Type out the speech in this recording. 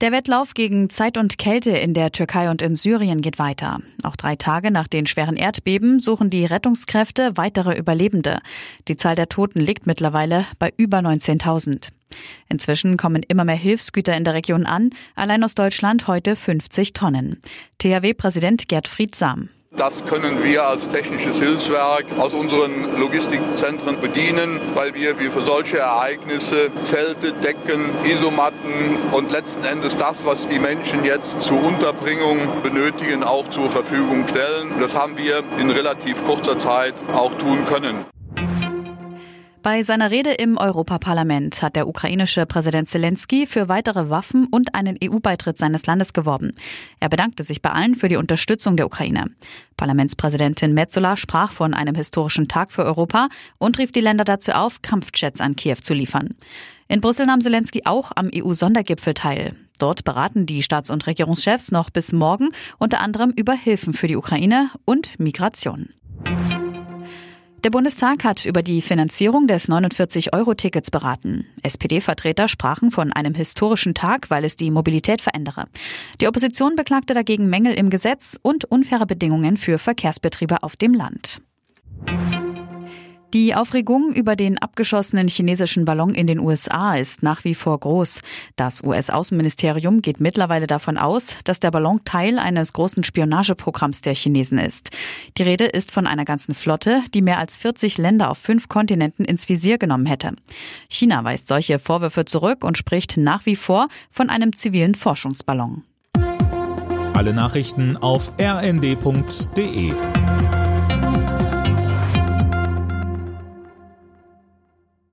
Der Wettlauf gegen Zeit und Kälte in der Türkei und in Syrien geht weiter. Auch drei Tage nach den schweren Erdbeben suchen die Rettungskräfte weitere Überlebende. Die Zahl der Toten liegt mittlerweile bei über 19.000. Inzwischen kommen immer mehr Hilfsgüter in der Region an, allein aus Deutschland heute 50 Tonnen. THW-Präsident Gerd Friedsam. Das können wir als technisches Hilfswerk aus unseren Logistikzentren bedienen, weil wir für solche Ereignisse Zelte, Decken, Isomatten und letzten Endes das, was die Menschen jetzt zur Unterbringung benötigen, auch zur Verfügung stellen. Das haben wir in relativ kurzer Zeit auch tun können. Bei seiner Rede im Europaparlament hat der ukrainische Präsident Zelensky für weitere Waffen und einen EU-Beitritt seines Landes geworben. Er bedankte sich bei allen für die Unterstützung der Ukraine. Parlamentspräsidentin Metzola sprach von einem historischen Tag für Europa und rief die Länder dazu auf, Kampfjets an Kiew zu liefern. In Brüssel nahm Zelensky auch am EU-Sondergipfel teil. Dort beraten die Staats- und Regierungschefs noch bis morgen unter anderem über Hilfen für die Ukraine und Migration. Der Bundestag hat über die Finanzierung des 49-Euro-Tickets beraten. SPD-Vertreter sprachen von einem historischen Tag, weil es die Mobilität verändere. Die Opposition beklagte dagegen Mängel im Gesetz und unfaire Bedingungen für Verkehrsbetriebe auf dem Land. Die Aufregung über den abgeschossenen chinesischen Ballon in den USA ist nach wie vor groß. Das US-Außenministerium geht mittlerweile davon aus, dass der Ballon Teil eines großen Spionageprogramms der Chinesen ist. Die Rede ist von einer ganzen Flotte, die mehr als 40 Länder auf fünf Kontinenten ins Visier genommen hätte. China weist solche Vorwürfe zurück und spricht nach wie vor von einem zivilen Forschungsballon. Alle Nachrichten auf rnd.de